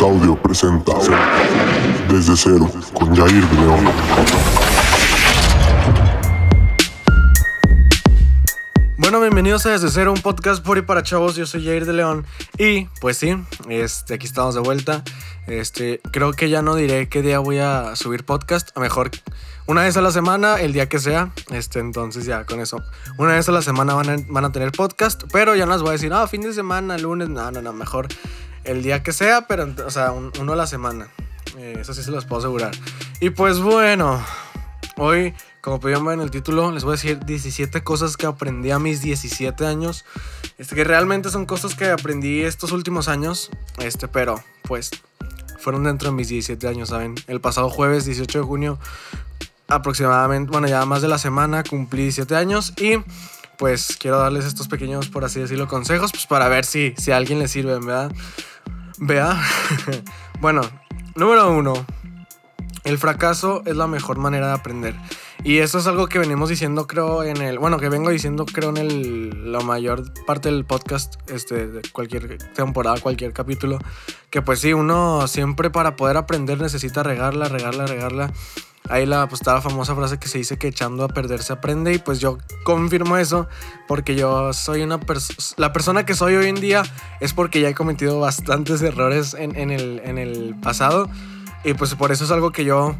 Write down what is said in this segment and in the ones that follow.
Audio presenta Desde Cero con Jair de León. Bueno, bienvenidos a Desde Cero, un podcast por y para chavos. Yo soy Jair de León. Y pues sí, este, aquí estamos de vuelta. Este, creo que ya no diré qué día voy a subir podcast. A mejor una vez a la semana, el día que sea. Este, entonces ya con eso. Una vez a la semana van a, van a tener podcast. Pero ya no les voy a decir, ah, fin de semana, lunes. No, no, no, mejor el día que sea, pero, o sea, uno a la semana. Eh, eso sí se los puedo asegurar. Y pues bueno, hoy, como pudieron ver en el título, les voy a decir 17 cosas que aprendí a mis 17 años. Este, que realmente son cosas que aprendí estos últimos años. Este, pero pues fueron dentro de mis 17 años, ¿saben? El pasado jueves 18 de junio, aproximadamente, bueno, ya más de la semana, cumplí 17 años y pues quiero darles estos pequeños, por así decirlo, consejos, pues para ver si, si a alguien le sirven, ¿verdad? Vea. bueno, número uno. El fracaso es la mejor manera de aprender. Y eso es algo que venimos diciendo, creo, en el. Bueno, que vengo diciendo, creo, en el, la mayor parte del podcast, este, de cualquier temporada, cualquier capítulo. Que pues sí, uno siempre para poder aprender necesita regarla, regarla, regarla. Ahí la, pues, está la famosa frase que se dice que echando a perder se aprende. Y pues yo confirmo eso porque yo soy una persona. La persona que soy hoy en día es porque ya he cometido bastantes errores en, en, el, en el pasado. Y pues por eso es algo que yo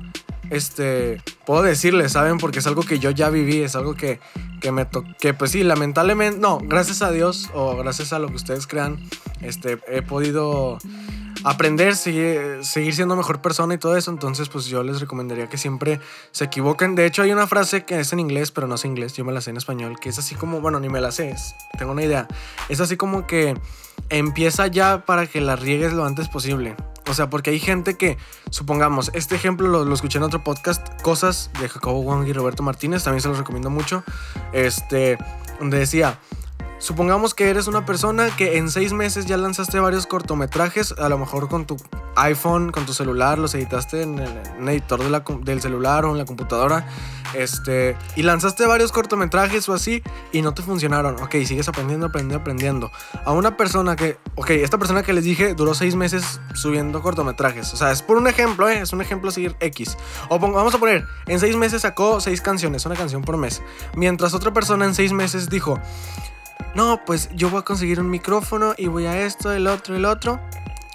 este, puedo decirle, ¿saben? Porque es algo que yo ya viví, es algo que, que me que pues sí, lamentablemente, no, gracias a Dios o gracias a lo que ustedes crean, este, he podido aprender, seguir, siendo mejor persona y todo eso. Entonces, pues yo les recomendaría que siempre se equivoquen. De hecho, hay una frase que es en inglés, pero no sé inglés, yo me la sé en español, que es así como, bueno, ni me la sé, tengo una idea. Es así como que empieza ya para que la riegues lo antes posible. O sea, porque hay gente que, supongamos, este ejemplo lo, lo, escuché en otro podcast, Cosas de Jacobo Wang y Roberto Martínez, también se los recomiendo mucho. Este, donde decía, Supongamos que eres una persona que en seis meses ya lanzaste varios cortometrajes, a lo mejor con tu iPhone, con tu celular, los editaste en el, editor del celular o en la computadora, este, y lanzaste varios cortometrajes o así y no te funcionaron. Ok, sigues aprendiendo, aprendiendo, aprendiendo. A una persona que, ok, esta persona que les dije duró seis meses subiendo cortometrajes. O sea, es por un ejemplo, ¿eh? es un ejemplo seguir X. O vamos a poner, en seis meses sacó seis canciones, una canción por mes. Mientras otra persona en seis meses dijo, no, pues yo voy a conseguir un micrófono y voy a esto, el otro, el otro.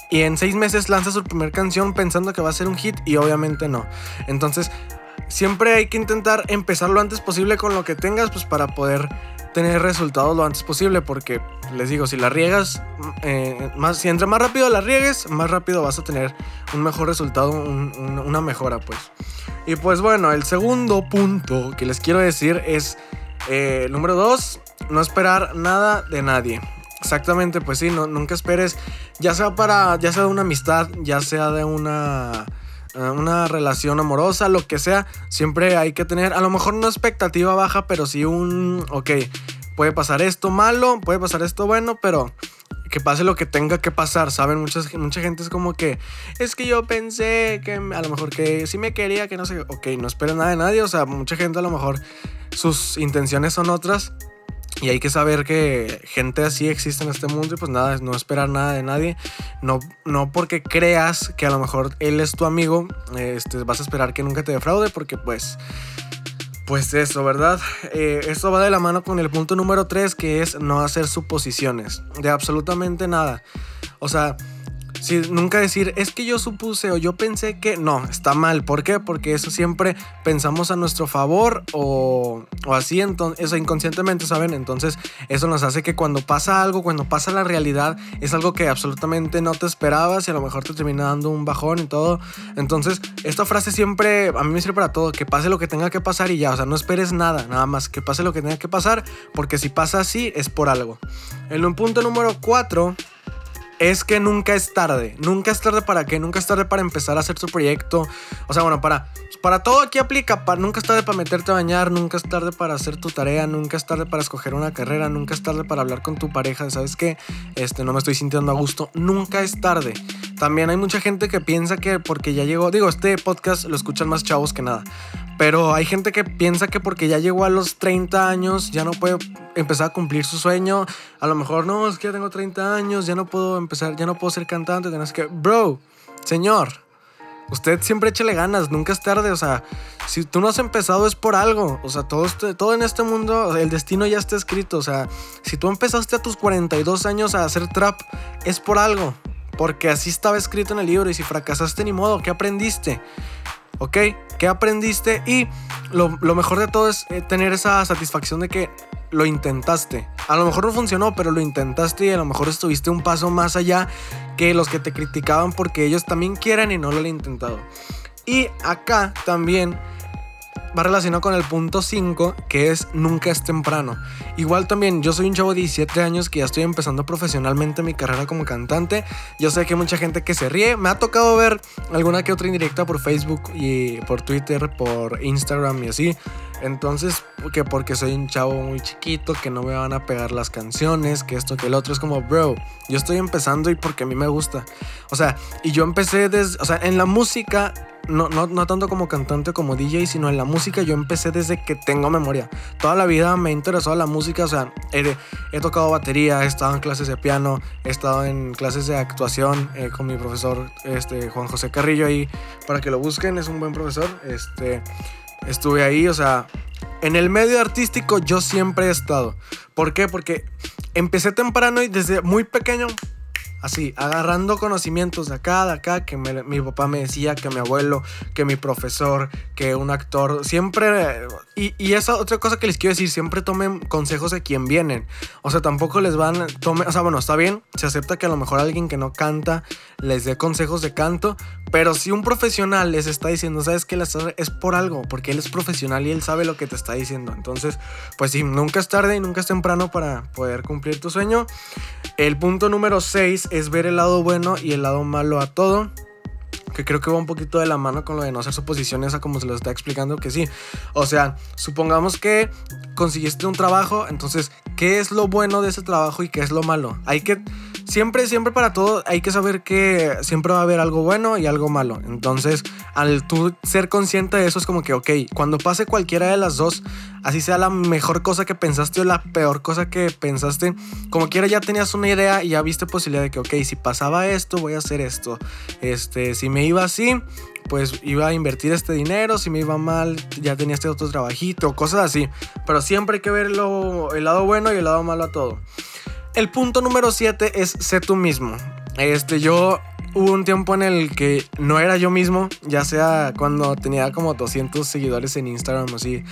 Y en seis meses lanza su primera canción pensando que va a ser un hit y obviamente no. Entonces, siempre hay que intentar empezar lo antes posible con lo que tengas, pues para poder tener resultados lo antes posible. Porque les digo, si la riegas, eh, más, si entre más rápido la riegues, más rápido vas a tener un mejor resultado, una mejora, pues. Y pues bueno, el segundo punto que les quiero decir es, eh, número dos, no esperar nada de nadie. Exactamente, pues sí, no, nunca esperes, ya sea para, ya sea de una amistad, ya sea de una, eh, una relación amorosa, lo que sea, siempre hay que tener, a lo mejor una expectativa baja, pero sí un, ok, puede pasar esto malo, puede pasar esto bueno, pero que pase lo que tenga que pasar, ¿saben? Muchas, mucha gente es como que, es que yo pensé que a lo mejor que sí me quería, que no sé, ok, no espero nada de nadie, o sea, mucha gente a lo mejor sus intenciones son otras y hay que saber que gente así existe en este mundo y pues nada, no esperar nada de nadie. No, no porque creas que a lo mejor él es tu amigo, este, vas a esperar que nunca te defraude porque pues... Pues eso, ¿verdad? Eh, esto va de la mano con el punto número 3 que es no hacer suposiciones de absolutamente nada. O sea, si nunca decir, es que yo supuse o yo pensé que no, está mal. ¿Por qué? Porque eso siempre pensamos a nuestro favor o, o así, entonces, eso inconscientemente, ¿saben? Entonces, eso nos hace que cuando pasa algo, cuando pasa la realidad, es algo que absolutamente no te esperabas y a lo mejor te termina dando un bajón y todo. Entonces, esta frase siempre a mí me sirve para todo: que pase lo que tenga que pasar y ya, o sea, no esperes nada, nada más que pase lo que tenga que pasar, porque si pasa así es por algo. En un punto número 4 es que nunca es tarde. Nunca es tarde para qué? Nunca es tarde para empezar a hacer tu proyecto. O sea, bueno, para, para todo aquí aplica. Para, nunca es tarde para meterte a bañar. Nunca es tarde para hacer tu tarea. Nunca es tarde para escoger una carrera. Nunca es tarde para hablar con tu pareja. ¿Sabes qué? Este, no me estoy sintiendo a gusto. Nunca es tarde. también hay mucha gente que piensa que porque ya llegó, digo, este podcast lo escuchan más chavos que nada, pero hay gente que piensa que porque ya llegó a los 30 años ya no puede empezar a cumplir su sueño. A lo mejor no, es que ya tengo 30 años, ya no puedo empezar, ya no puedo ser cantante. Tienes que, bro, señor, usted siempre échale ganas, nunca es tarde. O sea, si tú no has empezado es por algo. O sea, todo, este, todo en este mundo, el destino ya está escrito. O sea, si tú empezaste a tus 42 años a hacer trap, es por algo. Porque así estaba escrito en el libro. Y si fracasaste, ni modo, ¿qué aprendiste? ¿Ok? ¿Qué aprendiste? Y lo, mejor de todo es eh, tener esa satisfacción de que lo intentaste. A lo mejor no funcionó, pero lo intentaste y a lo mejor estuviste un paso más allá que los que te criticaban porque ellos también quieren y no lo han intentado. Y acá también va relacionado con el punto 5, que es nunca es temprano. Igual también, yo soy un chavo de 17 años que ya estoy empezando profesionalmente mi carrera como cantante. Yo sé que hay mucha gente que se ríe. Me ha tocado ver alguna que otra indirecta por Facebook y por Twitter, por Instagram y así. Entonces, que porque soy un chavo muy chiquito, que no me van a pegar las canciones, que esto, que el otro, es como, bro, yo estoy empezando y porque a mí me gusta. O sea, y yo empecé desde, o sea, en la música no, no, no, tanto como cantante como DJ, sino en la música yo empecé desde que tengo memoria. Toda la vida me interesó la música, o sea, he, he tocado batería, he estado en clases de piano, he estado en clases de actuación eh, con mi profesor este, Juan José Carrillo ahí, para que lo busquen, es un buen profesor. Este, estuve ahí, o sea, en el medio artístico yo siempre he estado. ¿Por qué? Porque empecé temprano y desde muy pequeño así, agarrando conocimientos de acá, de acá, que mi papá me decía, que mi abuelo, que mi profesor, que un actor, siempre, y, y, esa otra cosa que les quiero decir, siempre tomen consejos de quien vienen, o sea, tampoco les van, tome, o sea, bueno, está bien, se acepta que a lo mejor alguien que no canta les dé consejos de canto, pero si un profesional les está diciendo, sabes que es por algo, porque él es profesional y él sabe lo que te está diciendo, entonces, pues sí, nunca es tarde y nunca es temprano para poder cumplir tu sueño. El punto número 6 es ver el lado bueno y el lado malo a todo. Que creo que va un poquito de la mano con lo de no hacer suposiciones a como se lo está explicando que sí. O sea, supongamos que consiguiste un trabajo, entonces, ¿qué es lo bueno de ese trabajo y qué es lo malo? Hay que siempre, siempre para todo hay que saber que siempre va a haber algo bueno y algo malo. Entonces, al tú ser consciente de eso es como que, ok, cuando pase cualquiera de las dos, así sea la mejor cosa que pensaste o la peor cosa que pensaste, como quiera ya tenías una idea y ya viste posibilidad de que, ok, si pasaba esto, voy a hacer esto. Este, si me iba así, pues iba a invertir este dinero, si me iba mal, ya tenía este otro trabajito, cosas así. Pero siempre hay que ver el lado bueno y el lado malo a todo. El punto número 7 es sé tú mismo. Este, yo hubo un tiempo en el que no era yo mismo, ya sea cuando tenía como 200 seguidores en Instagram así.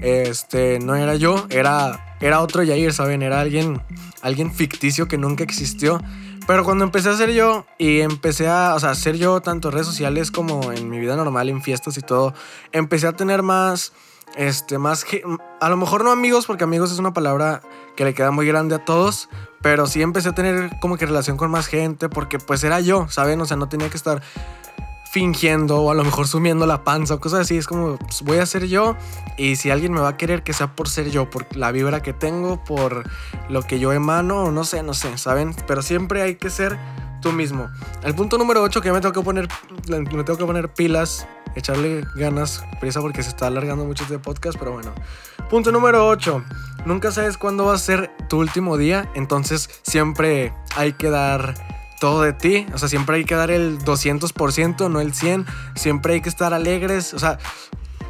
Este, no era yo, era era otro Yair, ¿saben? Era alguien alguien ficticio que nunca existió. Pero cuando empecé a ser yo y empecé a, o sea, ser yo tanto en redes sociales como en mi vida normal, en fiestas y todo, empecé a tener más este, más. A lo mejor no amigos, porque amigos es una palabra que le queda muy grande a todos. Pero sí empecé a tener como que relación con más gente, porque pues era yo, ¿saben? O sea, no tenía que estar fingiendo o a lo mejor sumiendo la panza o cosas así. Es como, pues, voy a ser yo y si alguien me va a querer, que sea por ser yo, por la vibra que tengo, por lo que yo emano, o no sé, no sé, ¿saben? Pero siempre hay que ser tú mismo. El punto número 8 que me tengo que poner, me tengo que poner pilas echarle ganas, prisa porque se está alargando mucho este podcast, pero bueno. Punto número 8. Nunca sabes cuándo va a ser tu último día, entonces siempre hay que dar todo de ti, o sea, siempre hay que dar el 200%, no el 100, siempre hay que estar alegres, o sea,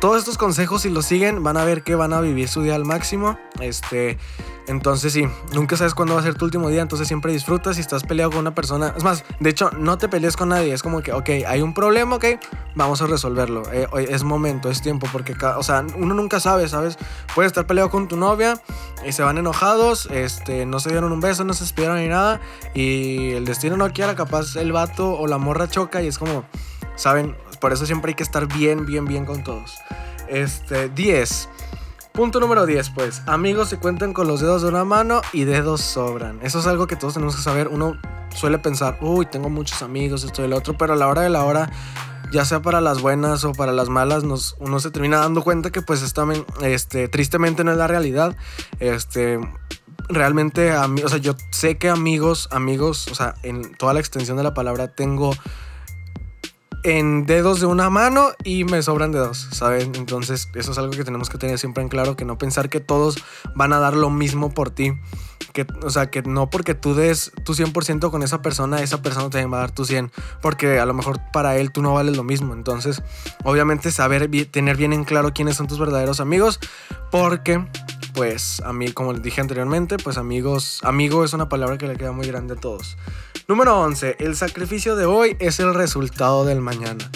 todos estos consejos si los siguen van a ver que van a vivir su día al máximo, este entonces sí, nunca sabes cuándo va a ser tu último día, entonces siempre disfrutas si estás peleado con una persona. Es más, de hecho, no te pelees con nadie, es como que, ok, hay un problema, ok, vamos a resolverlo. Eh, es momento, es tiempo, porque, o sea, uno nunca sabe, ¿sabes? Puedes estar peleado con tu novia y se van enojados, este, no se dieron un beso, no se despidieron ni nada, y el destino no quiera, capaz el vato o la morra choca y es como, ¿saben? Por eso siempre hay que estar bien, bien, bien con todos. Este, 10. Punto número 10, pues. Amigos se cuentan con los dedos de una mano y dedos sobran. Eso es algo que todos tenemos que saber. Uno suele pensar, uy, tengo muchos amigos, esto y el otro, pero a la hora de la hora, ya sea para las buenas o para las malas, nos, uno se termina dando cuenta que pues esta, este, tristemente no es la realidad. Este, realmente, o sea, yo sé que amigos, amigos, o sea, en toda la extensión de la palabra tengo en dedos de una mano y me sobran dedos, ¿saben? Entonces eso es algo que tenemos que tener siempre en claro, que no pensar que todos van a dar lo mismo por ti. Que, o sea, que no porque tú des tu 100% con esa persona, esa persona te va a dar tu 100, porque a lo mejor para él tú no vales lo mismo. Entonces, obviamente saber, tener bien en claro quiénes son tus verdaderos amigos, porque pues a mí, como les dije anteriormente, pues amigos, amigo es una palabra que le queda muy grande a todos. Número 11, el sacrificio de hoy es el resultado del mañana.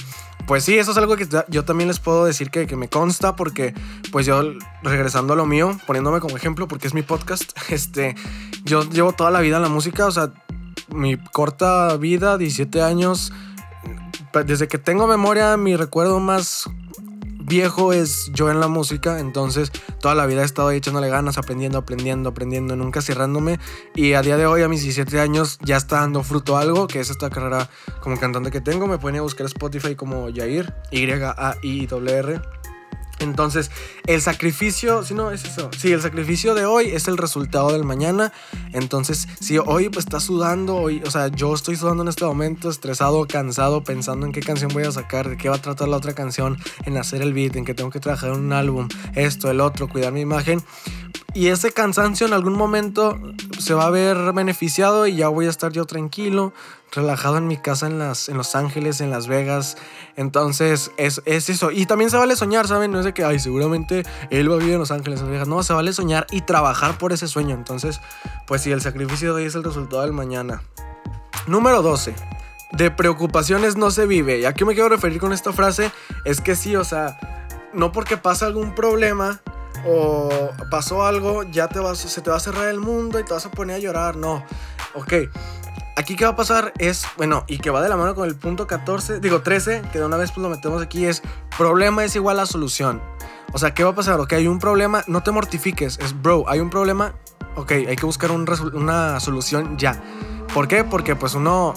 Pues sí, eso es algo que yo también les puedo decir que, que, me consta porque pues yo regresando a lo mío, poniéndome como ejemplo porque es mi podcast, este, yo llevo toda la vida en la música, o sea, mi corta vida, 17 años, desde que tengo memoria, mi recuerdo más viejo es yo en la música, entonces toda la vida he estado ahí echándole ganas, aprendiendo, aprendiendo, aprendiendo, nunca cerrándome. Y a día de hoy, a mis 17 años, ya está dando fruto algo, que es esta carrera como cantante que tengo. Me pueden a buscar Spotify como Yair, Y-A-I-R. Entonces, el sacrificio, si no, es eso. Sí, el sacrificio de hoy es el resultado del mañana. Entonces, si hoy pues estás sudando, hoy, o sea, yo estoy sudando en este momento, estresado, cansado, pensando en qué canción voy a sacar, de qué va a tratar la otra canción, en hacer el beat, en que tengo que trabajar un álbum, esto, el otro, cuidar mi imagen. Y ese cansancio en algún momento se va a ver beneficiado y ya voy a estar yo tranquilo, relajado en mi casa en, las, en Los Ángeles, en Las Vegas. Entonces, es, es, eso. Y también se vale soñar, ¿saben? No es de que, ay, seguramente él va a vivir en Los Ángeles, en Las Vegas. No, se vale soñar y trabajar por ese sueño. Entonces, pues sí, el sacrificio de hoy es el resultado del mañana. Número 12. De preocupaciones no se vive. ¿Y a qué me quiero referir con esta frase? Es que sí, o sea, no porque pasa algún problema o pasó algo, ya te vas, se te va a cerrar el mundo y te vas a poner a llorar. No, ok. Aquí qué va a pasar es, bueno, y que va de la mano con el punto 14, digo 13, que de una vez pues lo metemos aquí, es problema es igual a solución. O sea, ¿qué va a pasar? Ok, hay un problema, no te mortifiques, es bro, hay un problema, ok, hay que buscar una solución ya. ¿Por qué? Porque pues uno...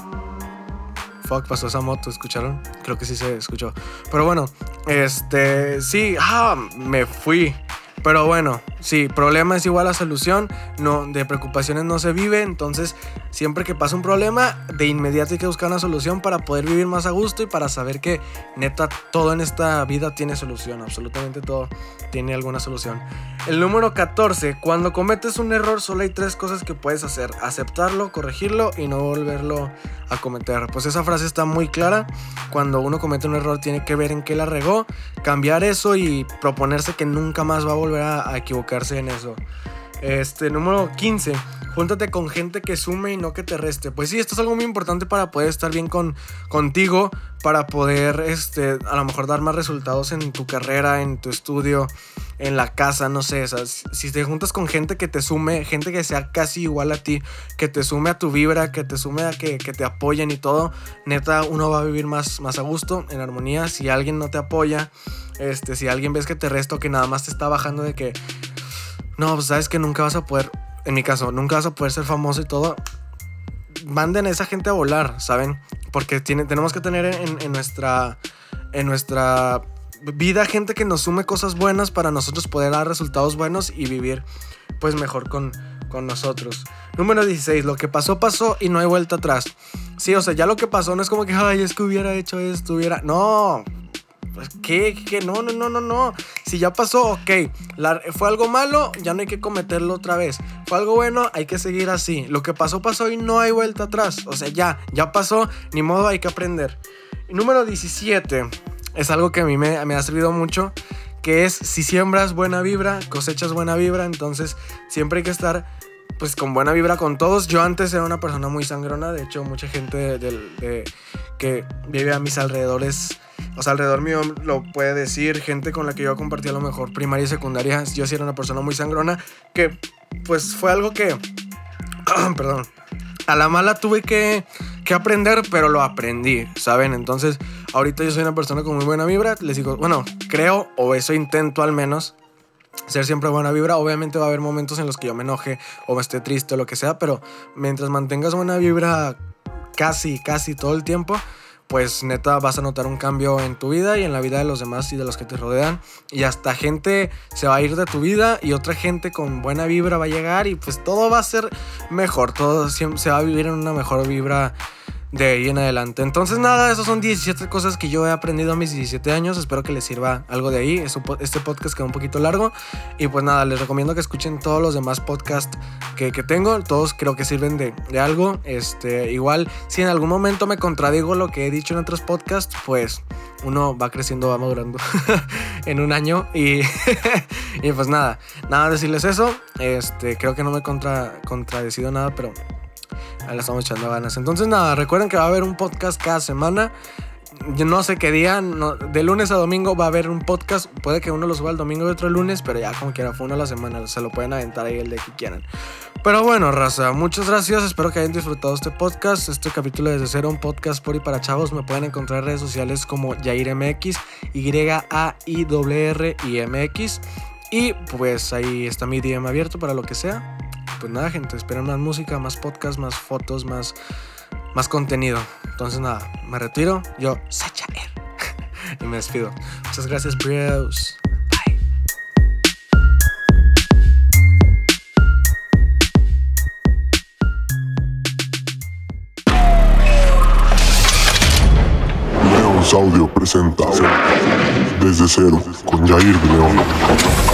Fuck, pasó esa moto, ¿escucharon? Creo que sí se escuchó. Pero bueno, este, sí, ah, me fui. Pero bueno, sí, problema es igual a solución, no, de preocupaciones no se vive, entonces siempre que pasa un problema, de inmediato hay que buscar una solución para poder vivir más a gusto y para saber que neta todo en esta vida tiene solución, absolutamente todo tiene alguna solución. El número 14, cuando cometes un error solo hay tres cosas que puedes hacer, aceptarlo, corregirlo y no volverlo a cometer. Pues esa frase está muy clara, cuando uno comete un error tiene que ver en qué la regó, cambiar eso y proponerse que nunca más va a volver a, equivocarse en eso. Este, número 15. Júntate con gente que sume y no que te reste. Pues sí, esto es algo muy importante para poder estar bien con, contigo, para poder, este, a lo mejor dar más resultados en tu carrera, en tu estudio, en la casa, no sé. si te juntas con gente que te sume, gente que sea casi igual a ti, que te sume a tu vibra, que te sume a que, te apoyen y todo, neta, uno va a vivir más, más a gusto, en armonía. Si alguien no te apoya, este, si alguien ves que te resto, que nada más te está bajando de que, no, pues sabes que nunca vas a poder, en mi caso, nunca vas a poder ser famoso y todo, manden a esa gente a volar, ¿saben? Porque tenemos que tener en, nuestra, en nuestra vida gente que nos sume cosas buenas para nosotros poder dar resultados buenos y vivir pues mejor con, con nosotros. Número 16, lo que pasó pasó y no hay vuelta atrás. Sí, o sea, ya lo que pasó no es como que, ay, es que hubiera hecho esto, hubiera... No, pues, ¿Qué? ¿Qué? No, no, no, no, no. Si ya pasó, ok. fue algo malo, ya no hay que cometerlo otra vez. Fue algo bueno, hay que seguir así. Lo que pasó, pasó y no hay vuelta atrás. O sea, ya, ya pasó, ni modo, hay que aprender. número 17 es algo que a mí me, ha servido mucho. Que es si siembras buena vibra, cosechas buena vibra. Entonces, siempre hay que estar pues con buena vibra con todos. Yo antes era una persona muy sangrona, de hecho mucha gente que vive a mis alrededores, o sea, alrededor mío lo puede decir, gente con la que yo compartí a lo mejor primaria y secundaria, yo sí era una persona muy sangrona, que pues fue algo que, perdón, a la mala tuve que, que aprender, pero lo aprendí, ¿saben? Entonces, ahorita yo soy una persona con muy buena vibra, les digo, bueno, creo, o eso intento al menos, ser siempre buena vibra. Obviamente va a haber momentos en los que yo me enoje o me esté triste o lo que sea, pero mientras mantengas buena vibra casi, casi todo el tiempo, pues neta vas a notar un cambio en tu vida y en la vida de los demás y de los que te rodean. Y hasta gente se va a ir de tu vida y otra gente con buena vibra va a llegar y pues todo va a ser mejor, todo se va a vivir en una mejor vibra de ahí en adelante. Entonces nada, esas son 17 cosas que yo he aprendido a mis 17 años. Espero que les sirva algo de ahí. Este podcast quedó un poquito largo. Y pues nada, les recomiendo que escuchen todos los demás podcasts que, que tengo. Todos creo que sirven de, de, algo. Este, igual, si en algún momento me contradigo lo que he dicho en otros podcasts, pues uno va creciendo, va madurando en un año. Y, y pues nada, nada decirles eso. Este, creo que no me he contra, contradecido nada, pero Ahí le estamos echando ganas. Entonces, nada, recuerden que va a haber un podcast cada semana. Yo no sé qué día, de lunes a domingo va a haber un podcast. Puede que uno lo suba el domingo y otro el lunes, pero ya como quiera, fue uno a la semana. Se lo pueden aventar ahí el de que quieran. Pero bueno, raza, muchas gracias. Espero que hayan disfrutado este podcast. Este capítulo desde cero, un podcast por y para chavos. Me pueden encontrar en redes sociales como YairMX, Y-A-I-R-R-I-M-X. Y pues ahí está mi DM abierto para lo que sea pues nada, gente, esperen más música, más podcast, más fotos, más, más contenido. Entonces nada, me retiro. Yo, Sacha y me despido. Muchas gracias, bros. Audio presenta Desde Cero con Jair de León.